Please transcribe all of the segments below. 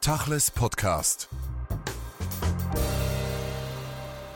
Tachles Podcast.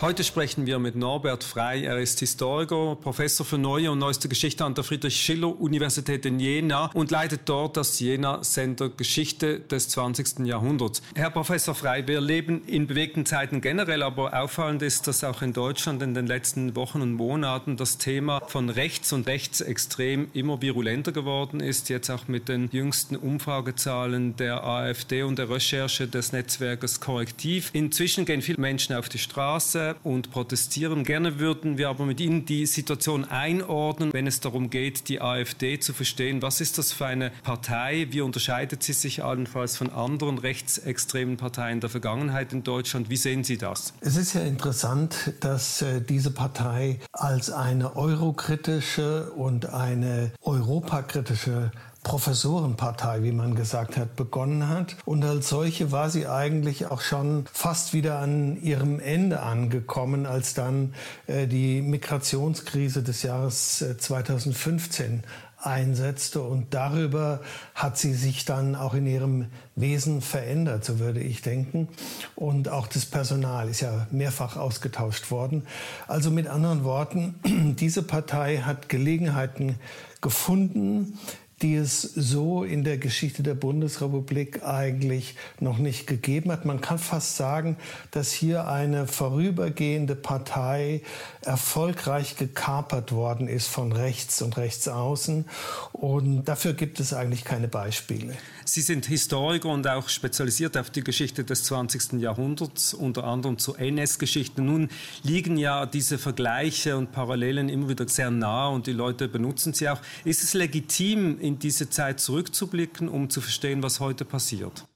Heute sprechen wir mit Norbert Frey. Er ist Historiker, Professor für Neue und Neueste Geschichte an der Friedrich-Schiller-Universität in Jena und leitet dort das Jena Center Geschichte des 20. Jahrhunderts. Herr Professor Frey, wir leben in bewegten Zeiten generell, aber auffallend ist, dass auch in Deutschland in den letzten Wochen und Monaten das Thema von rechts und rechtsextrem immer virulenter geworden ist. Jetzt auch mit den jüngsten Umfragezahlen der AfD und der Recherche des Netzwerkes Korrektiv. Inzwischen gehen viele Menschen auf die Straße und protestieren. Gerne würden wir aber mit Ihnen die Situation einordnen, wenn es darum geht, die AfD zu verstehen. Was ist das für eine Partei? Wie unterscheidet sie sich allenfalls von anderen rechtsextremen Parteien der Vergangenheit in Deutschland? Wie sehen Sie das? Es ist ja interessant, dass äh, diese Partei als eine eurokritische und eine europakritische Professorenpartei, wie man gesagt hat, begonnen hat. Und als solche war sie eigentlich auch schon fast wieder an ihrem Ende angekommen, als dann äh, die Migrationskrise des Jahres äh, 2015 einsetzte und darüber hat sie sich dann auch in ihrem Wesen verändert, so würde ich denken. Und auch das Personal ist ja mehrfach ausgetauscht worden. Also mit anderen Worten, diese Partei hat Gelegenheiten gefunden, die es so in der Geschichte der Bundesrepublik eigentlich noch nicht gegeben hat. Man kann fast sagen, dass hier eine vorübergehende Partei erfolgreich gekapert worden ist von rechts und rechts außen. Und dafür gibt es eigentlich keine Beispiele. Sie sind Historiker und auch spezialisiert auf die Geschichte des 20. Jahrhunderts, unter anderem zur NS-Geschichte. Nun liegen ja diese Vergleiche und Parallelen immer wieder sehr nah und die Leute benutzen sie auch. Ist es legitim, in diese Zeit zurückzublicken, um zu verstehen, was heute passiert?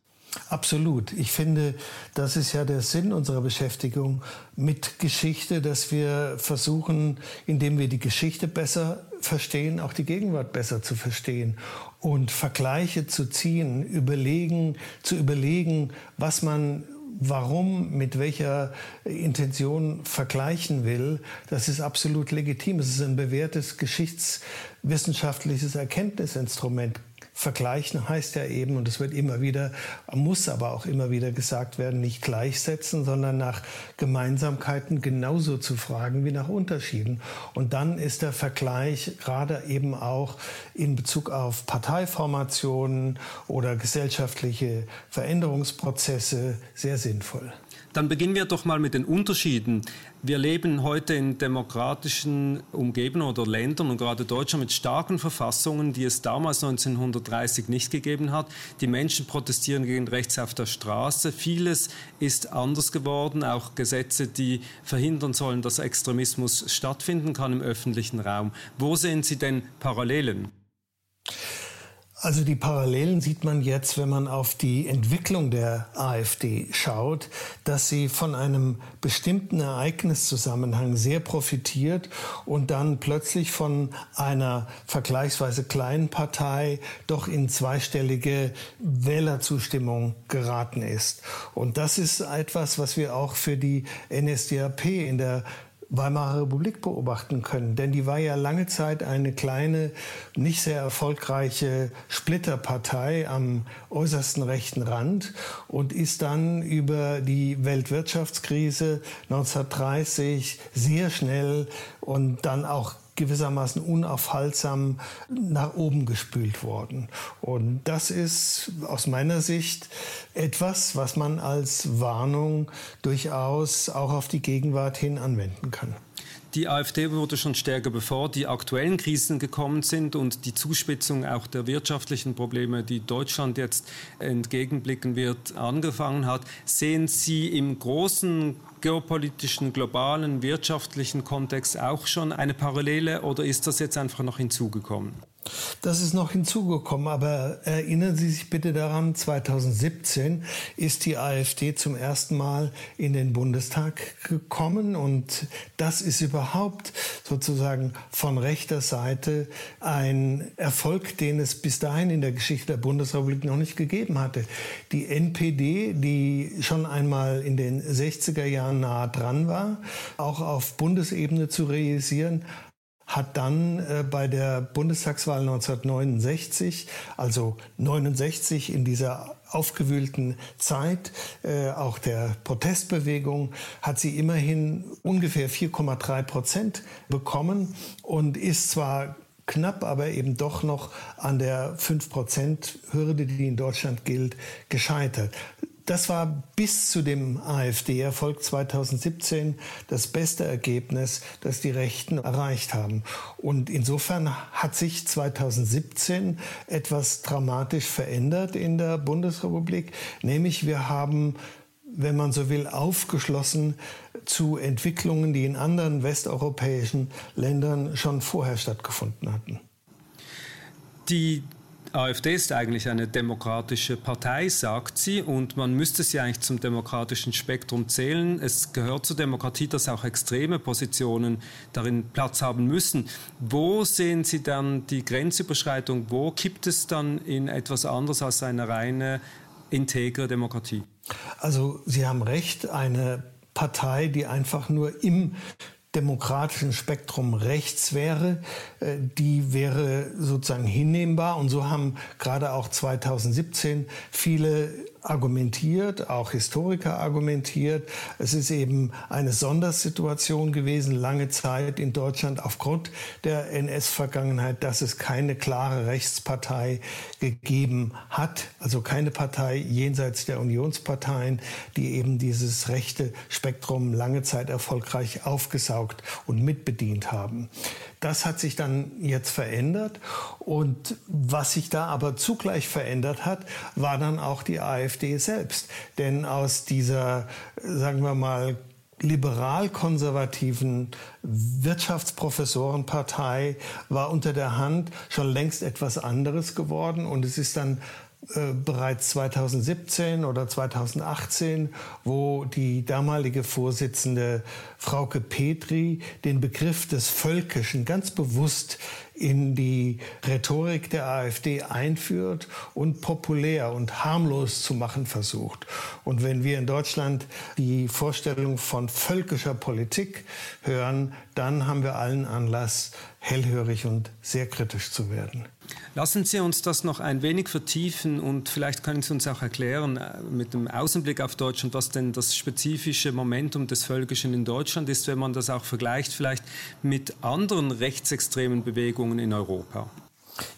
Absolut. Ich finde, das ist ja der Sinn unserer Beschäftigung mit Geschichte, dass wir versuchen, indem wir die Geschichte besser verstehen, auch die Gegenwart besser zu verstehen und Vergleiche zu ziehen, überlegen, zu überlegen, was man warum, mit welcher Intention vergleichen will, das ist absolut legitim. Es ist ein bewährtes geschichtswissenschaftliches Erkenntnisinstrument. Vergleichen heißt ja eben, und es wird immer wieder, muss aber auch immer wieder gesagt werden, nicht gleichsetzen, sondern nach Gemeinsamkeiten genauso zu fragen wie nach Unterschieden. Und dann ist der Vergleich gerade eben auch in Bezug auf Parteiformationen oder gesellschaftliche Veränderungsprozesse sehr sinnvoll. Dann beginnen wir doch mal mit den Unterschieden. Wir leben heute in demokratischen Umgebungen oder Ländern und gerade Deutschland mit starken Verfassungen, die es damals 1930 nicht gegeben hat. Die Menschen protestieren gegen Rechts auf der Straße. Vieles ist anders geworden, auch Gesetze, die verhindern sollen, dass Extremismus stattfinden kann im öffentlichen Raum. Wo sehen Sie denn Parallelen? Also die Parallelen sieht man jetzt, wenn man auf die Entwicklung der AfD schaut, dass sie von einem bestimmten Ereigniszusammenhang sehr profitiert und dann plötzlich von einer vergleichsweise kleinen Partei doch in zweistellige Wählerzustimmung geraten ist. Und das ist etwas, was wir auch für die NSDAP in der Weimarer Republik beobachten können. Denn die war ja lange Zeit eine kleine, nicht sehr erfolgreiche Splitterpartei am äußersten rechten Rand und ist dann über die Weltwirtschaftskrise 1930 sehr schnell und dann auch gewissermaßen unaufhaltsam nach oben gespült worden. Und das ist aus meiner Sicht etwas, was man als Warnung durchaus auch auf die Gegenwart hin anwenden kann. Die AfD wurde schon stärker, bevor die aktuellen Krisen gekommen sind und die Zuspitzung auch der wirtschaftlichen Probleme, die Deutschland jetzt entgegenblicken wird, angefangen hat. Sehen Sie im großen geopolitischen, globalen, wirtschaftlichen Kontext auch schon eine Parallele oder ist das jetzt einfach noch hinzugekommen? Das ist noch hinzugekommen, aber erinnern Sie sich bitte daran, 2017 ist die AfD zum ersten Mal in den Bundestag gekommen und das ist überhaupt sozusagen von rechter Seite ein Erfolg, den es bis dahin in der Geschichte der Bundesrepublik noch nicht gegeben hatte. Die NPD, die schon einmal in den 60er Jahren nah dran war, auch auf Bundesebene zu realisieren, hat dann äh, bei der Bundestagswahl 1969, also 69 in dieser aufgewühlten Zeit, äh, auch der Protestbewegung, hat sie immerhin ungefähr 4,3 Prozent bekommen und ist zwar knapp, aber eben doch noch an der 5-Prozent-Hürde, die in Deutschland gilt, gescheitert. Das war bis zu dem AfD-Erfolg 2017 das beste Ergebnis, das die Rechten erreicht haben. Und insofern hat sich 2017 etwas dramatisch verändert in der Bundesrepublik, nämlich wir haben wenn man so will, aufgeschlossen zu Entwicklungen, die in anderen westeuropäischen Ländern schon vorher stattgefunden hatten. Die AfD ist eigentlich eine demokratische Partei, sagt sie, und man müsste sie eigentlich zum demokratischen Spektrum zählen. Es gehört zur Demokratie, dass auch extreme Positionen darin Platz haben müssen. Wo sehen Sie dann die Grenzüberschreitung? Wo kippt es dann in etwas anderes als eine reine integre Demokratie? Also Sie haben recht, eine Partei, die einfach nur im demokratischen Spektrum rechts wäre, äh, die wäre sozusagen hinnehmbar. Und so haben gerade auch 2017 viele argumentiert, auch Historiker argumentiert. Es ist eben eine Sondersituation gewesen, lange Zeit in Deutschland aufgrund der NS-Vergangenheit, dass es keine klare Rechtspartei gegeben hat, also keine Partei jenseits der Unionsparteien, die eben dieses rechte Spektrum lange Zeit erfolgreich aufgesaugt und mitbedient haben. Das hat sich dann jetzt verändert. Und was sich da aber zugleich verändert hat, war dann auch die AfD selbst. Denn aus dieser, sagen wir mal, liberal-konservativen Wirtschaftsprofessorenpartei war unter der Hand schon längst etwas anderes geworden. Und es ist dann äh, bereits 2017 oder 2018, wo die damalige Vorsitzende Frauke Petri den Begriff des Völkischen ganz bewusst in die Rhetorik der AfD einführt und populär und harmlos zu machen versucht. Und wenn wir in Deutschland die Vorstellung von völkischer Politik hören, dann haben wir allen Anlass, hellhörig und sehr kritisch zu werden. Lassen Sie uns das noch ein wenig vertiefen und vielleicht können Sie uns auch erklären äh, mit dem Außenblick auf Deutschland, was denn das spezifische Momentum des Völkischen in Deutschland ist, wenn man das auch vergleicht vielleicht mit anderen rechtsextremen Bewegungen in Europa.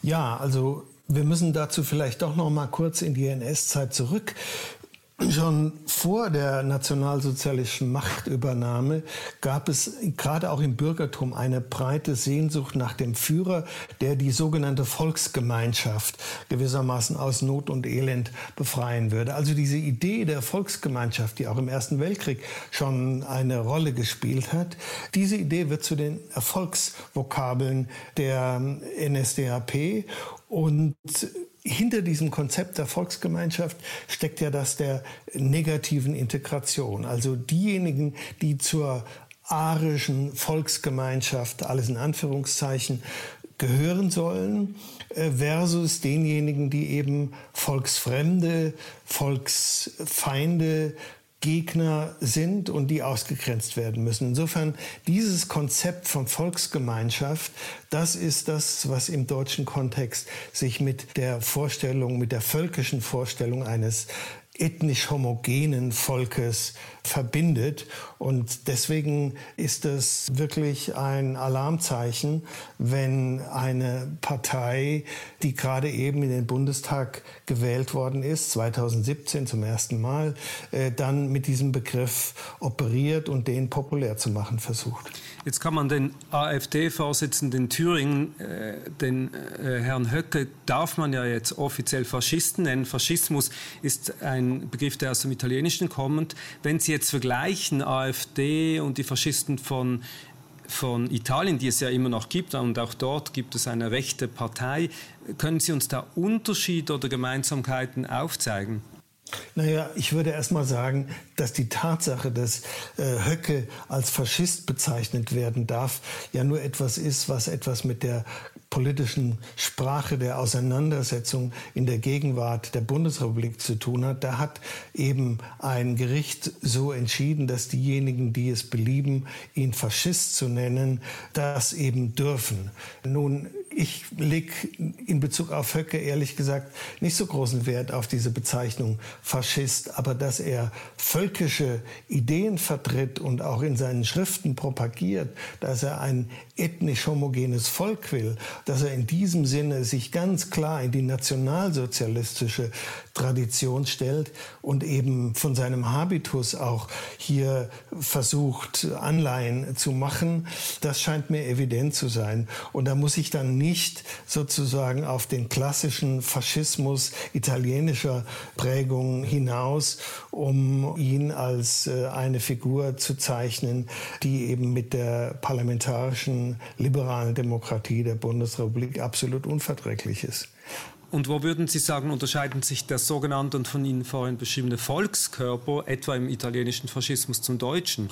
Ja, also wir müssen dazu vielleicht doch noch mal kurz in die NS-Zeit zurück. Schon vor der nationalsozialistischen Machtübernahme gab es gerade auch im Bürgertum eine breite Sehnsucht nach dem Führer, der die sogenannte Volksgemeinschaft gewissermaßen aus Not und Elend befreien würde. Also diese Idee der Volksgemeinschaft, die auch im Ersten Weltkrieg schon eine Rolle gespielt hat, diese Idee wird zu den Erfolgsvokabeln der NSDAP und hinter diesem Konzept der Volksgemeinschaft steckt ja das der negativen Integration. Also diejenigen, die zur arischen Volksgemeinschaft, alles in Anführungszeichen, gehören sollen, äh, versus denjenigen, die eben Volksfremde, Volksfeinde, Gegner sind und die ausgegrenzt werden müssen. Insofern dieses Konzept von Volksgemeinschaft, das ist das, was im deutschen Kontext sich mit der Vorstellung, mit der völkischen Vorstellung eines ethnisch homogenen Volkes verbindet. Und deswegen ist es wirklich ein Alarmzeichen, wenn eine Partei, die gerade eben in den Bundestag gewählt worden ist, 2017 zum ersten Mal, äh, dann mit diesem Begriff operiert und den populär zu machen versucht. Jetzt kann man den AfD-Vorsitzenden in Thüringen, äh, den äh, Herrn Höcke, darf man ja jetzt offiziell Faschisten nennen. Faschismus ist ein Begriff, der aus dem Italienischen kommt. Wenn Sie jetzt vergleichen AfD und die Faschisten von von Italien, die es ja immer noch gibt, und auch dort gibt es eine rechte Partei. Können Sie uns da Unterschiede oder Gemeinsamkeiten aufzeigen? Naja, ich würde erst mal sagen, dass die Tatsache, dass äh, Höcke als Faschist bezeichnet werden darf, ja nur etwas ist, was etwas mit der politischen Sprache der Auseinandersetzung in der Gegenwart der Bundesrepublik zu tun hat. Da hat eben ein Gericht so entschieden, dass diejenigen, die es belieben, ihn Faschist zu nennen, das eben dürfen. Nun ich lege in Bezug auf Höcke ehrlich gesagt nicht so großen Wert auf diese Bezeichnung Faschist, aber dass er völkische Ideen vertritt und auch in seinen Schriften propagiert, dass er ein ethnisch homogenes Volk will, dass er in diesem Sinne sich ganz klar in die nationalsozialistische Tradition stellt und eben von seinem Habitus auch hier versucht, Anleihen zu machen, das scheint mir evident zu sein. Und da muss ich dann nicht sozusagen auf den klassischen Faschismus italienischer Prägung hinaus, um ihn als äh, eine Figur zu zeichnen, die eben mit der parlamentarischen liberalen Demokratie der Bundesrepublik absolut unverträglich ist. Und wo würden Sie sagen, unterscheiden sich der sogenannte und von Ihnen vorhin beschriebene Volkskörper etwa im italienischen Faschismus zum deutschen?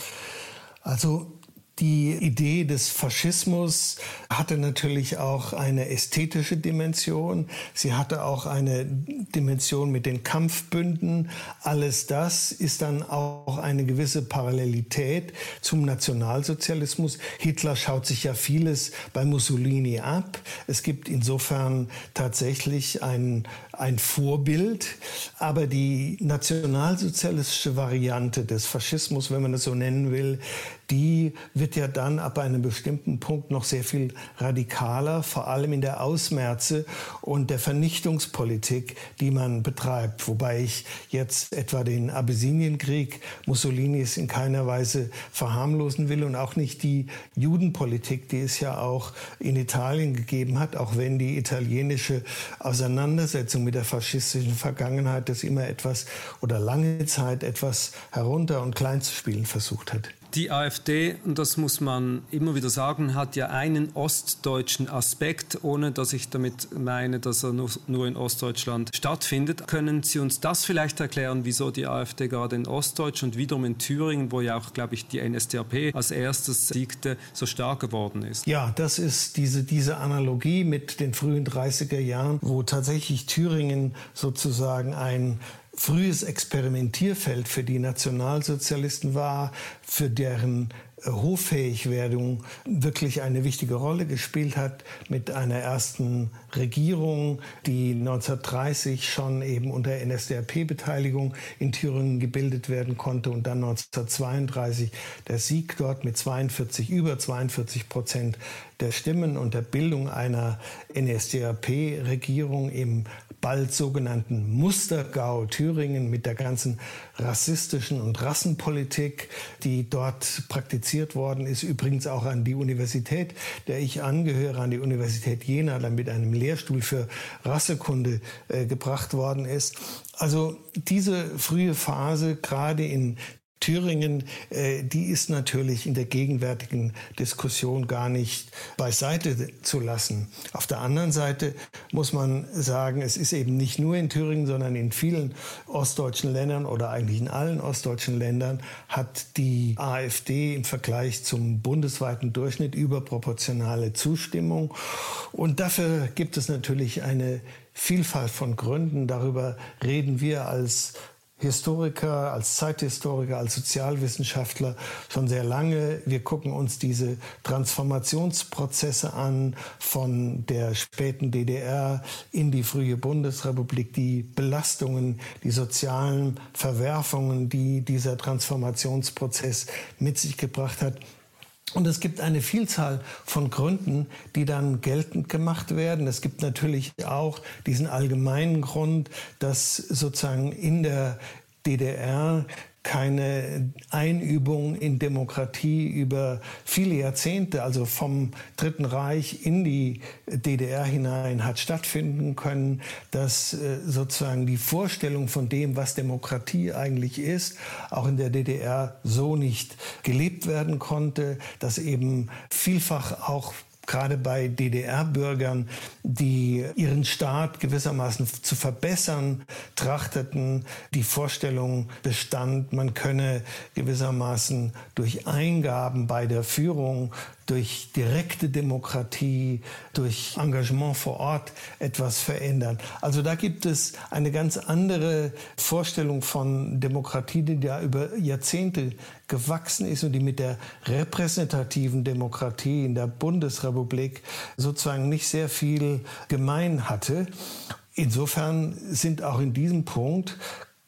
Also die Idee des Faschismus hatte natürlich auch eine ästhetische Dimension. Sie hatte auch eine Dimension mit den Kampfbünden. Alles das ist dann auch eine gewisse Parallelität zum Nationalsozialismus. Hitler schaut sich ja vieles bei Mussolini ab. Es gibt insofern tatsächlich ein, ein Vorbild. Aber die nationalsozialistische Variante des Faschismus, wenn man es so nennen will, die wird ja dann ab einem bestimmten Punkt noch sehr viel radikaler, vor allem in der Ausmerze und der Vernichtungspolitik, die man betreibt. Wobei ich jetzt etwa den Abessinienkrieg Mussolinis in keiner Weise verharmlosen will und auch nicht die Judenpolitik, die es ja auch in Italien gegeben hat, auch wenn die italienische Auseinandersetzung mit der faschistischen Vergangenheit das immer etwas oder lange Zeit etwas herunter und klein zu spielen versucht hat. Die AfD, und das muss man immer wieder sagen, hat ja einen ostdeutschen Aspekt, ohne dass ich damit meine, dass er nur, in Ostdeutschland stattfindet. Können Sie uns das vielleicht erklären, wieso die AfD gerade in Ostdeutsch und wiederum in Thüringen, wo ja auch, glaube ich, die NSDAP als erstes siegte, so stark geworden ist? Ja, das ist diese, diese Analogie mit den frühen 30er Jahren, wo tatsächlich Thüringen sozusagen ein frühes Experimentierfeld für die Nationalsozialisten war, für deren Hoffähigwerdung wirklich eine wichtige Rolle gespielt hat mit einer ersten Regierung, die 1930 schon eben unter NSDAP-Beteiligung in Thüringen gebildet werden konnte und dann 1932 der Sieg dort mit 42, über 42 Prozent der Stimmen und der Bildung einer NSDAP-Regierung im bald sogenannten Mustergau Thüringen mit der ganzen rassistischen und Rassenpolitik, die dort praktiziert worden ist. Übrigens auch an die Universität, der ich angehöre, an die Universität Jena, dann mit einem Lehrstuhl für Rassekunde äh, gebracht worden ist. Also diese frühe Phase, gerade in Thüringen, äh, die ist natürlich in der gegenwärtigen Diskussion gar nicht beiseite zu lassen. Auf der anderen Seite muss man sagen, es ist eben nicht nur in Thüringen, sondern in vielen ostdeutschen Ländern oder eigentlich in allen ostdeutschen Ländern hat die AfD im Vergleich zum bundesweiten Durchschnitt überproportionale Zustimmung. Und dafür gibt es natürlich eine Vielfalt von Gründen. Darüber reden wir als Historiker, als Zeithistoriker, als Sozialwissenschaftler schon sehr lange. Wir gucken uns diese Transformationsprozesse an von der späten DDR in die frühe Bundesrepublik, die Belastungen, die sozialen Verwerfungen, die dieser Transformationsprozess mit sich gebracht hat. Und es gibt eine Vielzahl von Gründen, die dann geltend gemacht werden. Es gibt natürlich auch diesen allgemeinen Grund, dass sozusagen in der DDR keine Einübung in Demokratie über viele Jahrzehnte, also vom Dritten Reich in die DDR hinein hat stattfinden können, dass äh, sozusagen die Vorstellung von dem, was Demokratie eigentlich ist, auch in der DDR so nicht gelebt werden konnte, dass eben vielfach auch gerade bei DDR-Bürgern, die ihren Staat gewissermaßen zu verbessern trachteten. Die Vorstellung bestand, man könne gewissermaßen durch Eingaben bei der Führung durch direkte Demokratie, durch Engagement vor Ort etwas verändern. Also da gibt es eine ganz andere Vorstellung von Demokratie, die da über Jahrzehnte gewachsen ist und die mit der repräsentativen Demokratie in der Bundesrepublik sozusagen nicht sehr viel gemein hatte. Insofern sind auch in diesem Punkt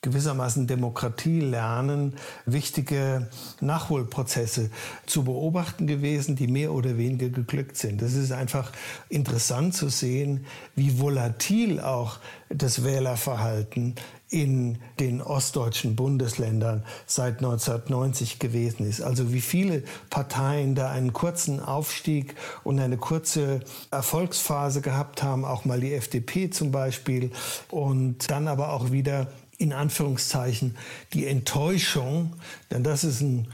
gewissermaßen Demokratie lernen, wichtige Nachholprozesse zu beobachten gewesen, die mehr oder weniger geglückt sind. Es ist einfach interessant zu sehen, wie volatil auch das Wählerverhalten in den ostdeutschen Bundesländern seit 1990 gewesen ist. Also wie viele Parteien da einen kurzen Aufstieg und eine kurze Erfolgsphase gehabt haben, auch mal die FDP zum Beispiel, und dann aber auch wieder in Anführungszeichen die Enttäuschung, denn das ist ein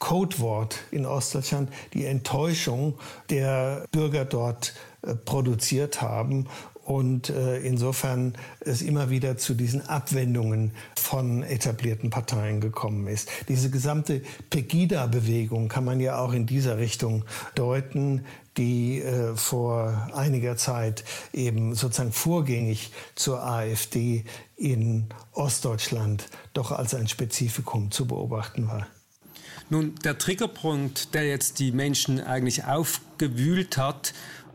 Codewort in Ostdeutschland, die Enttäuschung der Bürger dort äh, produziert haben und äh, insofern es immer wieder zu diesen Abwendungen von etablierten Parteien gekommen ist. Diese gesamte Pegida-Bewegung kann man ja auch in dieser Richtung deuten, die äh, vor einiger Zeit eben sozusagen vorgängig zur AfD in Ostdeutschland doch als ein Spezifikum zu beobachten war. Nun, der Triggerpunkt, der jetzt die Menschen eigentlich aufgewühlt hat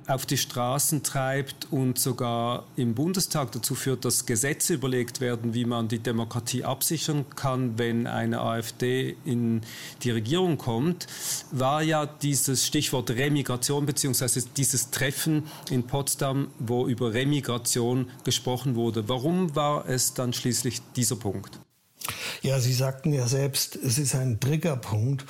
auf die Straßen treibt und sogar im Bundestag dazu führt, dass Gesetze überlegt werden, wie man die Demokratie absichern kann, wenn eine AfD in die Regierung kommt, war ja dieses Stichwort Remigration bzw. dieses Treffen in Potsdam, wo über Remigration gesprochen wurde. Warum war es dann schließlich dieser Punkt? Ja, Sie sagten ja selbst, es ist ein Triggerpunkt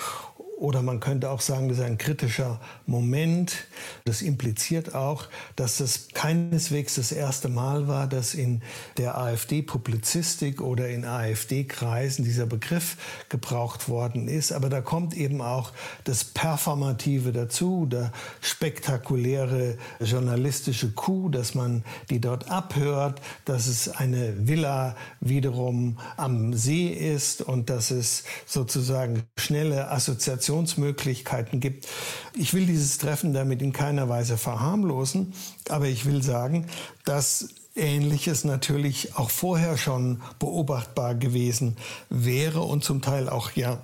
oder man könnte auch sagen, das ist ein kritischer Moment. Das impliziert auch, dass es keineswegs das erste Mal war, dass in der AfD-Publizistik oder in AfD-Kreisen dieser Begriff gebraucht worden ist. Aber da kommt eben auch das Performative dazu, der spektakuläre journalistische Coup, dass man die dort abhört, dass es eine Villa wiederum am See ist und dass es sozusagen schnelle Assoziationen Kommunikationsmöglichkeiten gibt. Ich will dieses Treffen damit in keiner Weise verharmlosen, aber ich will sagen, dass Ähnliches natürlich auch vorher schon beobachtbar gewesen wäre und zum Teil auch ja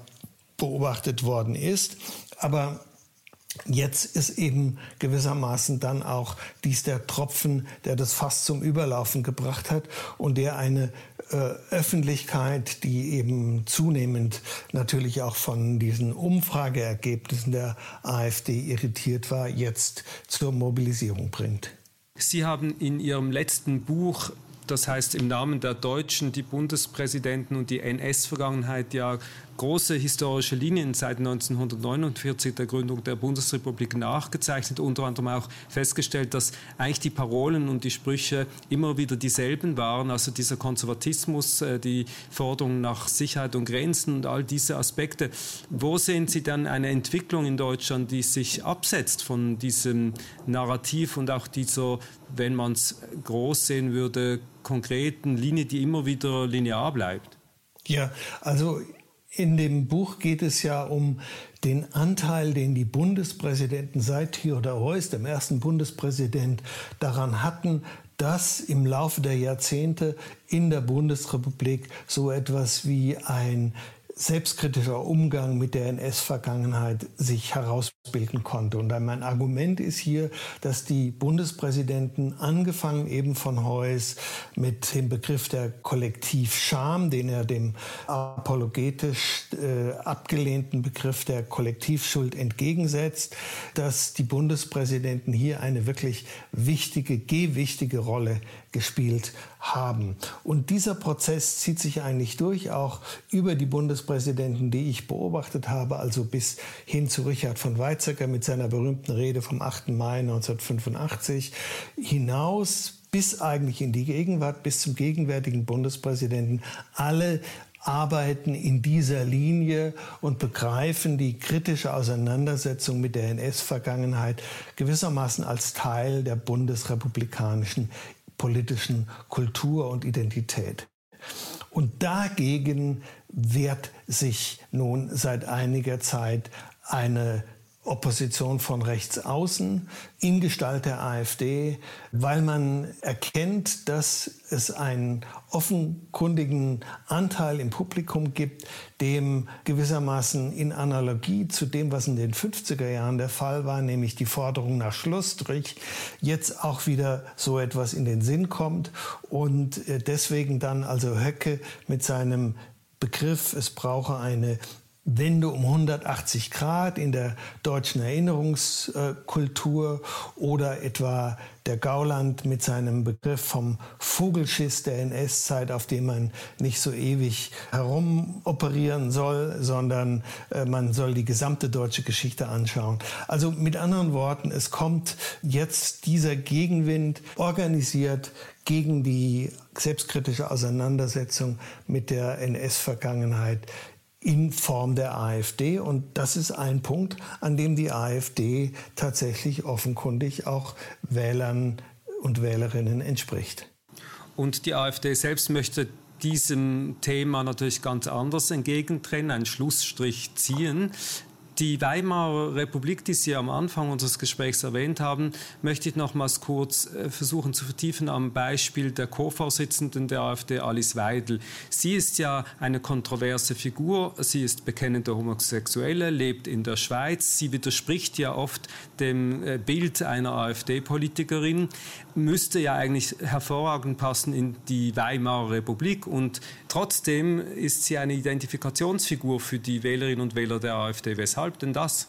beobachtet worden ist. Aber Jetzt ist eben gewissermaßen dann auch dies der Tropfen, der das Fass zum Überlaufen gebracht hat und der eine Öffentlichkeit, die eben zunehmend natürlich auch von diesen Umfrageergebnissen der AfD irritiert war, jetzt zur Mobilisierung bringt. Sie haben in Ihrem letzten Buch das heißt im Namen der Deutschen, die Bundespräsidenten und die NS-Vergangenheit ja große historische Linien seit 1949 der Gründung der Bundesrepublik nachgezeichnet, unter anderem auch festgestellt, dass eigentlich die Parolen und die Sprüche immer wieder dieselben waren, also dieser Konservatismus, äh, die Forderung nach Sicherheit und Grenzen und all diese Aspekte. Wo sehen Sie dann eine Entwicklung in Deutschland, die sich absetzt von diesem Narrativ und auch dieser, wenn man es groß sehen würde, konkreten Linie, die immer wieder linear bleibt? Ja, also in dem Buch geht es ja um den Anteil, den die Bundespräsidenten seit Theodor Heuss, dem ersten Bundespräsident, daran hatten, dass im Laufe der Jahrzehnte in der Bundesrepublik so etwas wie ein selbstkritischer Umgang mit der NS-Vergangenheit sich herausbilden konnte. Und mein Argument ist hier, dass die Bundespräsidenten, angefangen eben von Heuss mit dem Begriff der Kollektivscham, den er dem apologetisch äh, abgelehnten Begriff der Kollektivschuld entgegensetzt, dass die Bundespräsidenten hier eine wirklich wichtige, gewichtige Rolle gespielt haben. Und dieser Prozess zieht sich eigentlich durch, auch über die Bundespräsidenten, die ich beobachtet habe, also bis hin zu Richard von Weizsäcker mit seiner berühmten Rede vom 8. Mai 1985 hinaus bis eigentlich in die Gegenwart, bis zum gegenwärtigen Bundespräsidenten. Alle arbeiten in dieser Linie und begreifen die kritische Auseinandersetzung mit der NS-Vergangenheit gewissermaßen als Teil der bundesrepublikanischen politischen Kultur und Identität. Und dagegen wehrt sich nun seit einiger Zeit eine Opposition von rechts außen in Gestalt der AfD, weil man erkennt, dass es einen offenkundigen Anteil im Publikum gibt, dem gewissermaßen in Analogie zu dem, was in den 50er Jahren der Fall war, nämlich die Forderung nach Schlussstrich, jetzt auch wieder so etwas in den Sinn kommt und äh, deswegen dann also Höcke mit seinem Begriff, es brauche eine Wende um 180 Grad in der deutschen Erinnerungskultur oder etwa der Gauland mit seinem Begriff vom Vogelschiss der NS-Zeit, auf dem man nicht so ewig herumoperieren soll, sondern äh, man soll die gesamte deutsche Geschichte anschauen. Also mit anderen Worten, es kommt jetzt dieser Gegenwind organisiert gegen die selbstkritische Auseinandersetzung mit der NS-Vergangenheit in Form der AfD. Und das ist ein Punkt, an dem die AfD tatsächlich offenkundig auch Wählern und Wählerinnen entspricht. Und die AfD selbst möchte diesem Thema natürlich ganz anders entgegentreten, einen Schlussstrich ziehen. Die Weimarer Republik, die Sie am Anfang unseres Gesprächs erwähnt haben, möchte ich nochmals kurz äh, versuchen zu vertiefen am Beispiel der Co-Vorsitzenden der AfD, Alice Weidel. Sie ist ja eine kontroverse Figur. Sie ist bekennende Homosexuelle, lebt in der Schweiz. Sie widerspricht ja oft dem äh, Bild einer AfD-Politikerin, müsste ja eigentlich hervorragend passen in die Weimarer Republik und trotzdem ist sie eine Identifikationsfigur für die Wählerinnen und Wähler der AfD. Weshalb? Weshalb denn das?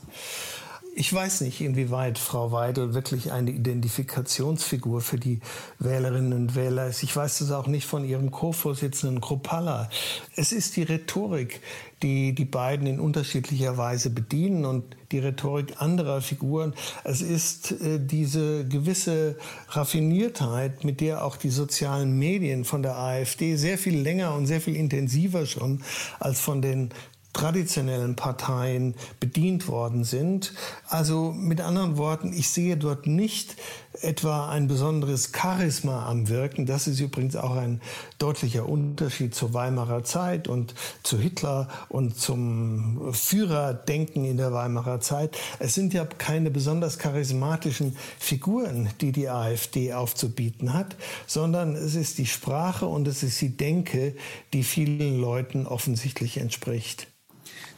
Ich weiß nicht, inwieweit Frau Weidel wirklich eine Identifikationsfigur für die Wählerinnen und Wähler ist. Ich weiß das auch nicht von ihrem Co-Vorsitzenden Kropalla. Es ist die Rhetorik, die die beiden in unterschiedlicher Weise bedienen und die Rhetorik anderer Figuren. Es ist äh, diese gewisse Raffiniertheit, mit der auch die sozialen Medien von der AfD sehr viel länger und sehr viel intensiver schon als von den traditionellen Parteien bedient worden sind. Also mit anderen Worten, ich sehe dort nicht etwa ein besonderes Charisma am Wirken. Das ist übrigens auch ein deutlicher Unterschied zur Weimarer Zeit und zu Hitler und zum Führerdenken in der Weimarer Zeit. Es sind ja keine besonders charismatischen Figuren, die die AfD aufzubieten hat, sondern es ist die Sprache und es ist die Denke, die vielen Leuten offensichtlich entspricht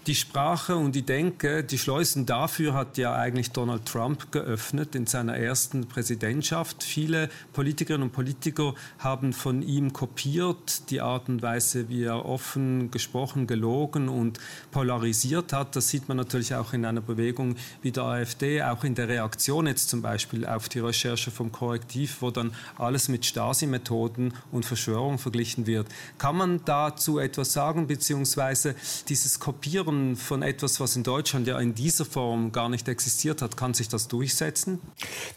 die Sprache und die Denke, die Schleusen dafür hat ja eigentlich Donald Trump geöffnet in seiner ersten Präsidentschaft. Viele Politikerinnen und Politiker haben von ihm kopiert, die Art und Weise, wie er offen gesprochen, gelogen und polarisiert hat. Das sieht man natürlich auch in einer Bewegung wie der AfD, auch in der Reaktion jetzt zum Beispiel auf die Recherche vom Korrektiv, wo dann alles mit Stasi-Methoden und Verschwörung verglichen wird. Kann man dazu etwas sagen, beziehungsweise dieses Kopieren von, von etwas, was in Deutschland ja in dieser Form gar nicht existiert hat, kann sich das durchsetzen?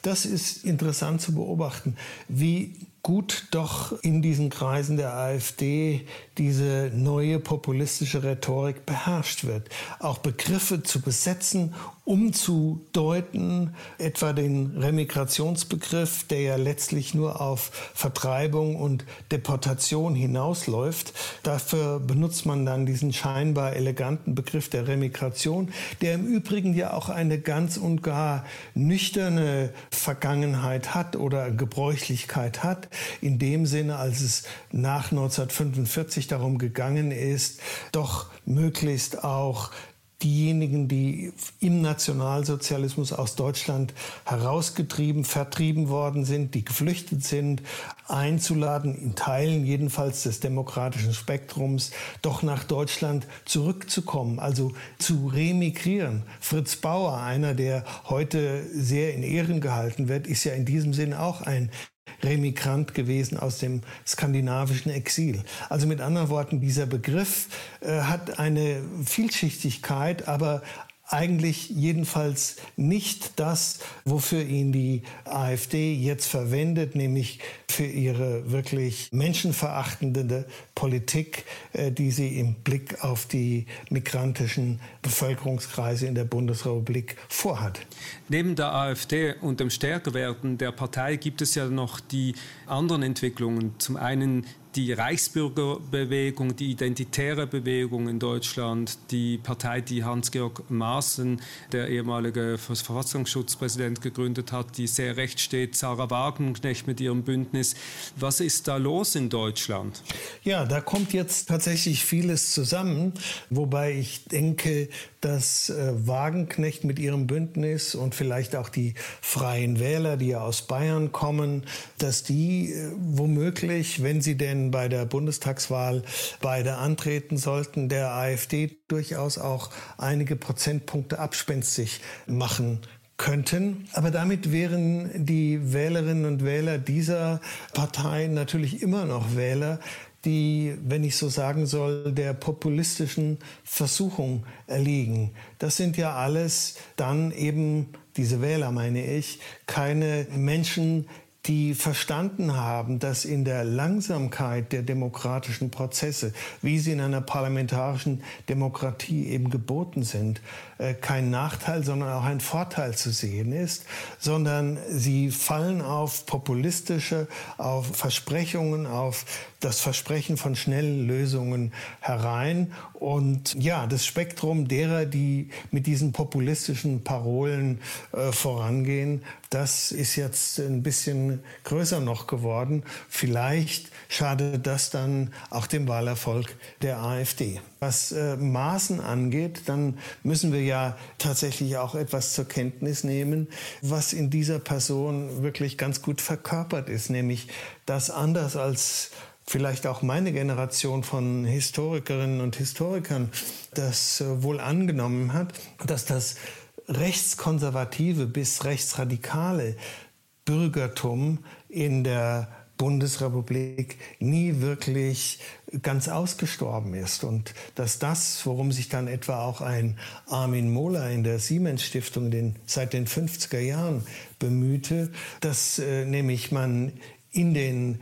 Das ist interessant zu beobachten, wie gut doch in diesen Kreisen der AfD diese neue populistische Rhetorik beherrscht wird. Auch Begriffe zu besetzen, umzudeuten, etwa den Remigrationsbegriff, der ja letztlich nur auf Vertreibung und Deportation hinausläuft. Dafür benutzt man dann diesen scheinbar eleganten Begriff der Remigration, der im Übrigen ja auch eine ganz und gar nüchterne Vergangenheit hat oder Gebräuchlichkeit hat in dem Sinne, als es nach 1945 darum gegangen ist, doch möglichst auch diejenigen, die im Nationalsozialismus aus Deutschland herausgetrieben, vertrieben worden sind, die geflüchtet sind, einzuladen, in Teilen jedenfalls des demokratischen Spektrums, doch nach Deutschland zurückzukommen, also zu remigrieren. Fritz Bauer, einer, der heute sehr in Ehren gehalten wird, ist ja in diesem Sinn auch ein Remigrant gewesen aus dem skandinavischen Exil. Also mit anderen Worten, dieser Begriff äh, hat eine Vielschichtigkeit, aber eigentlich jedenfalls nicht das, wofür ihn die AfD jetzt verwendet, nämlich für ihre wirklich menschenverachtende Politik, äh, die sie im Blick auf die migrantischen Bevölkerungskreise in der Bundesrepublik vorhat. Neben der AfD und dem Stärkewerden der Partei gibt es ja noch die anderen Entwicklungen. Zum einen die Reichsbürgerbewegung, die identitäre Bewegung in Deutschland, die Partei, die Hans-Georg Maaßen, der ehemalige Verfassungsschutzpräsident, gegründet hat, die sehr recht steht, Sarah Wagenknecht mit ihrem Bündnis. Was ist da los in Deutschland? Ja, da kommt jetzt tatsächlich vieles zusammen, wobei ich denke, dass äh, Wagenknecht mit ihrem Bündnis und vielleicht auch die Freien Wähler, die ja aus Bayern kommen, dass die äh, womöglich, wenn sie denn bei der Bundestagswahl beide antreten sollten, der AfD durchaus auch einige Prozentpunkte abspenstig machen könnten. Aber damit wären die Wählerinnen und Wähler dieser Parteien natürlich immer noch Wähler, die, wenn ich so sagen soll, der populistischen Versuchung erliegen. Das sind ja alles dann eben, diese Wähler meine ich, keine Menschen, die verstanden haben, dass in der Langsamkeit der demokratischen Prozesse, wie sie in einer parlamentarischen Demokratie eben geboten sind, äh, kein Nachteil, sondern auch ein Vorteil zu sehen ist, sondern sie fallen auf populistische, auf Versprechungen, auf das Versprechen von schnellen Lösungen herein. Und ja, das Spektrum derer, die mit diesen populistischen Parolen äh, vorangehen, das ist jetzt ein bisschen größer noch geworden. Vielleicht schadet das dann auch dem Wahlerfolg der AfD. Was äh, Maßen angeht, dann müssen wir ja tatsächlich auch etwas zur Kenntnis nehmen, was in dieser Person wirklich ganz gut verkörpert ist, nämlich dass anders als vielleicht auch meine Generation von Historikerinnen und Historikern das äh, wohl angenommen hat, dass das rechtskonservative bis rechtsradikale Bürgertum in der Bundesrepublik nie wirklich ganz ausgestorben ist. Und dass das, worum sich dann etwa auch ein Armin Mohler in der Siemens Stiftung den, seit den 50er Jahren bemühte, dass äh, nämlich man in den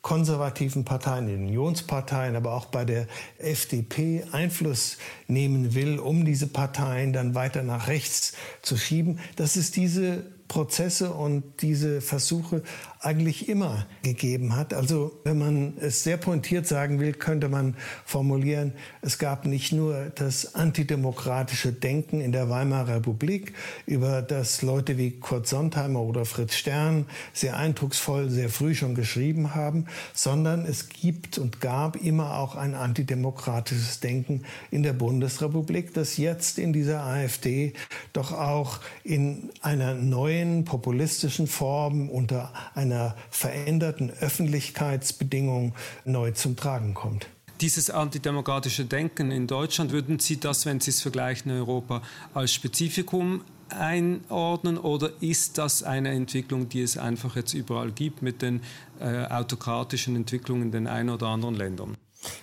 konservativen Parteien, den Unionsparteien, aber auch bei der FDP Einfluss nehmen will, um diese Parteien dann weiter nach rechts zu schieben, dass es diese Prozesse und diese Versuche eigentlich immer gegeben hat. Also wenn man es sehr pointiert sagen will, könnte man formulieren, es gab nicht nur das antidemokratische Denken in der Weimarer Republik, über das Leute wie Kurt Sontheimer oder Fritz Stern sehr eindrucksvoll sehr früh schon geschrieben haben, sondern es gibt und gab immer auch ein antidemokratisches Denken in der Bundesrepublik, das jetzt in dieser AfD doch auch in einer neuen populistischen Form unter einer einer veränderten Öffentlichkeitsbedingung neu zum Tragen kommt. Dieses antidemokratische Denken in Deutschland, würden Sie das, wenn Sie es vergleichen, in Europa als Spezifikum einordnen oder ist das eine Entwicklung, die es einfach jetzt überall gibt mit den äh, autokratischen Entwicklungen in den ein oder anderen Ländern?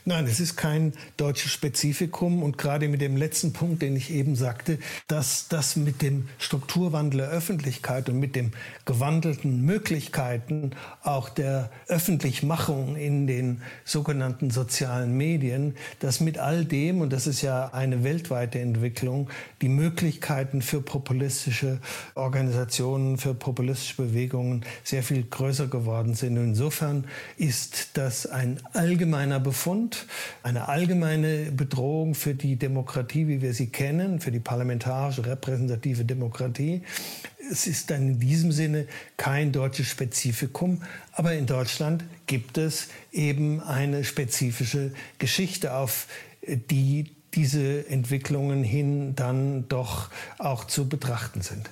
Nein, es ist kein deutsches Spezifikum und gerade mit dem letzten Punkt, den ich eben sagte, dass das mit dem Strukturwandel der Öffentlichkeit und mit den gewandelten Möglichkeiten auch der Öffentlichmachung in den sogenannten sozialen Medien, dass mit all dem, und das ist ja eine weltweite Entwicklung, die Möglichkeiten für populistische Organisationen, für populistische Bewegungen sehr viel größer geworden sind. Insofern ist das ein allgemeiner Befund Befund, eine allgemeine Bedrohung für die Demokratie, wie wir sie kennen, für die parlamentarische repräsentative Demokratie. Es ist dann in diesem Sinne kein deutsches Spezifikum, aber in Deutschland gibt es eben eine spezifische Geschichte, auf die diese Entwicklungen hin dann doch auch zu betrachten sind.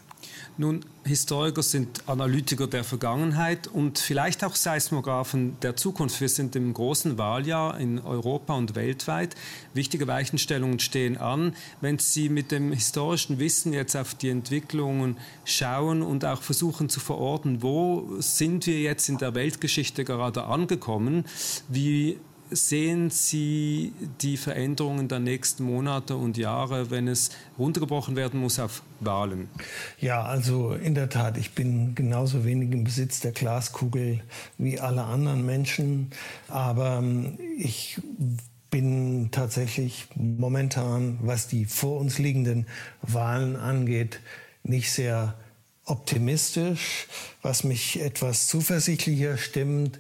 Nun, Historiker sind Analytiker der Vergangenheit und vielleicht auch Seismographen der Zukunft. Wir sind im großen Wahljahr in Europa und weltweit. Wichtige Weichenstellungen stehen an. Wenn Sie mit dem historischen Wissen jetzt auf die Entwicklungen schauen und auch versuchen zu verorten, wo sind wir jetzt in der Weltgeschichte gerade angekommen? Wie sehen Sie die Veränderungen der nächsten Monate und Jahre, wenn es runtergebrochen werden muss auf Wahlen? Ja, also in der Tat, ich bin genauso wenig im Besitz der Glaskugel wie alle anderen Menschen, aber ähm, ich bin tatsächlich momentan, was die vor uns liegenden Wahlen angeht, nicht sehr optimistisch, was mich etwas zuversichtlicher stimmt,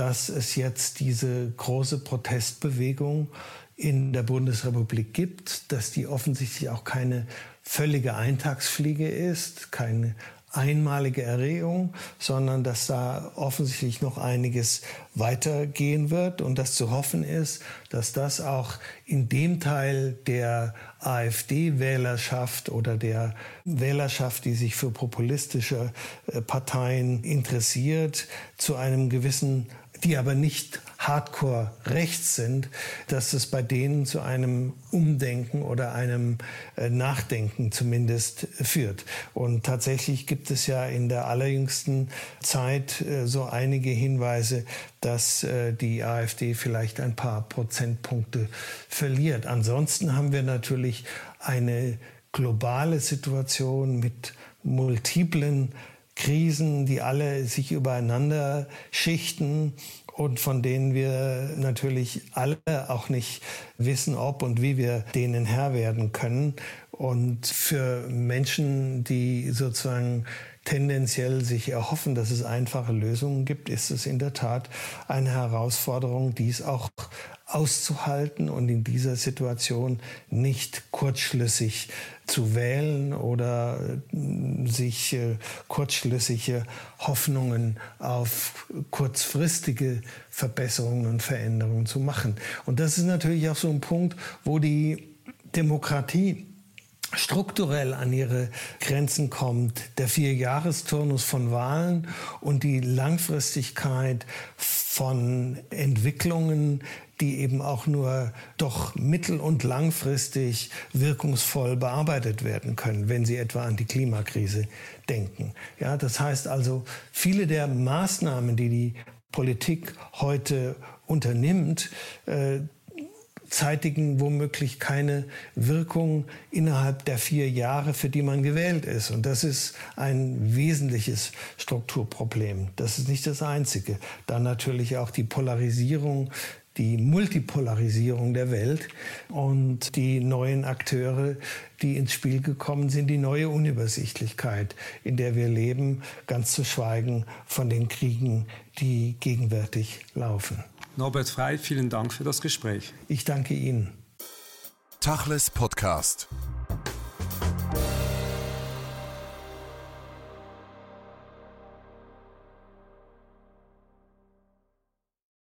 dass es jetzt diese große Protestbewegung in der Bundesrepublik gibt, dass die offensichtlich auch keine völlige Eintagsfliege ist, keine einmalige Erregung, sondern dass da offensichtlich noch einiges weitergehen wird und dass zu hoffen ist, dass das auch in dem Teil der AfD-Wählerschaft oder der Wählerschaft, die sich für populistische äh, Parteien interessiert, zu einem gewissen die aber nicht hardcore rechts sind, dass es bei denen zu einem Umdenken oder einem äh, Nachdenken zumindest führt. Und tatsächlich gibt es ja in der allerjüngsten Zeit äh, so einige Hinweise, dass äh, die AfD vielleicht ein paar Prozentpunkte verliert. Ansonsten haben wir natürlich eine globale Situation mit multiplen Krisen, die alle sich übereinander schichten und von denen wir natürlich alle auch nicht wissen, ob und wie wir denen Herr werden können. Und für Menschen, die sozusagen tendenziell sich erhoffen, dass es einfache Lösungen gibt, ist es in der Tat eine Herausforderung, dies auch auszuhalten und in dieser Situation nicht kurzschlüssig zu wählen oder äh, sich äh, kurzschlüssige Hoffnungen auf kurzfristige Verbesserungen und Veränderungen zu machen. Und das ist natürlich auch so ein Punkt, wo die Demokratie strukturell an ihre Grenzen kommt. Der Vierjahresturnus von Wahlen und die Langfristigkeit von Entwicklungen, die eben auch nur doch mittel- und langfristig wirkungsvoll bearbeitet werden können, wenn Sie etwa an die Klimakrise denken. Ja, das heißt also, viele der Maßnahmen, die die Politik heute unternimmt, äh, zeitigen womöglich keine Wirkung innerhalb der vier Jahre, für die man gewählt ist. Und das ist ein wesentliches Strukturproblem. Das ist nicht das einzige. Dann natürlich auch die Polarisierung die Multipolarisierung der Welt und die neuen Akteure, die ins Spiel gekommen sind, die neue Unübersichtlichkeit, in der wir leben, ganz zu schweigen von den Kriegen, die gegenwärtig laufen. Norbert Frei, vielen Dank für das Gespräch. Ich danke Ihnen. Tachles Podcast.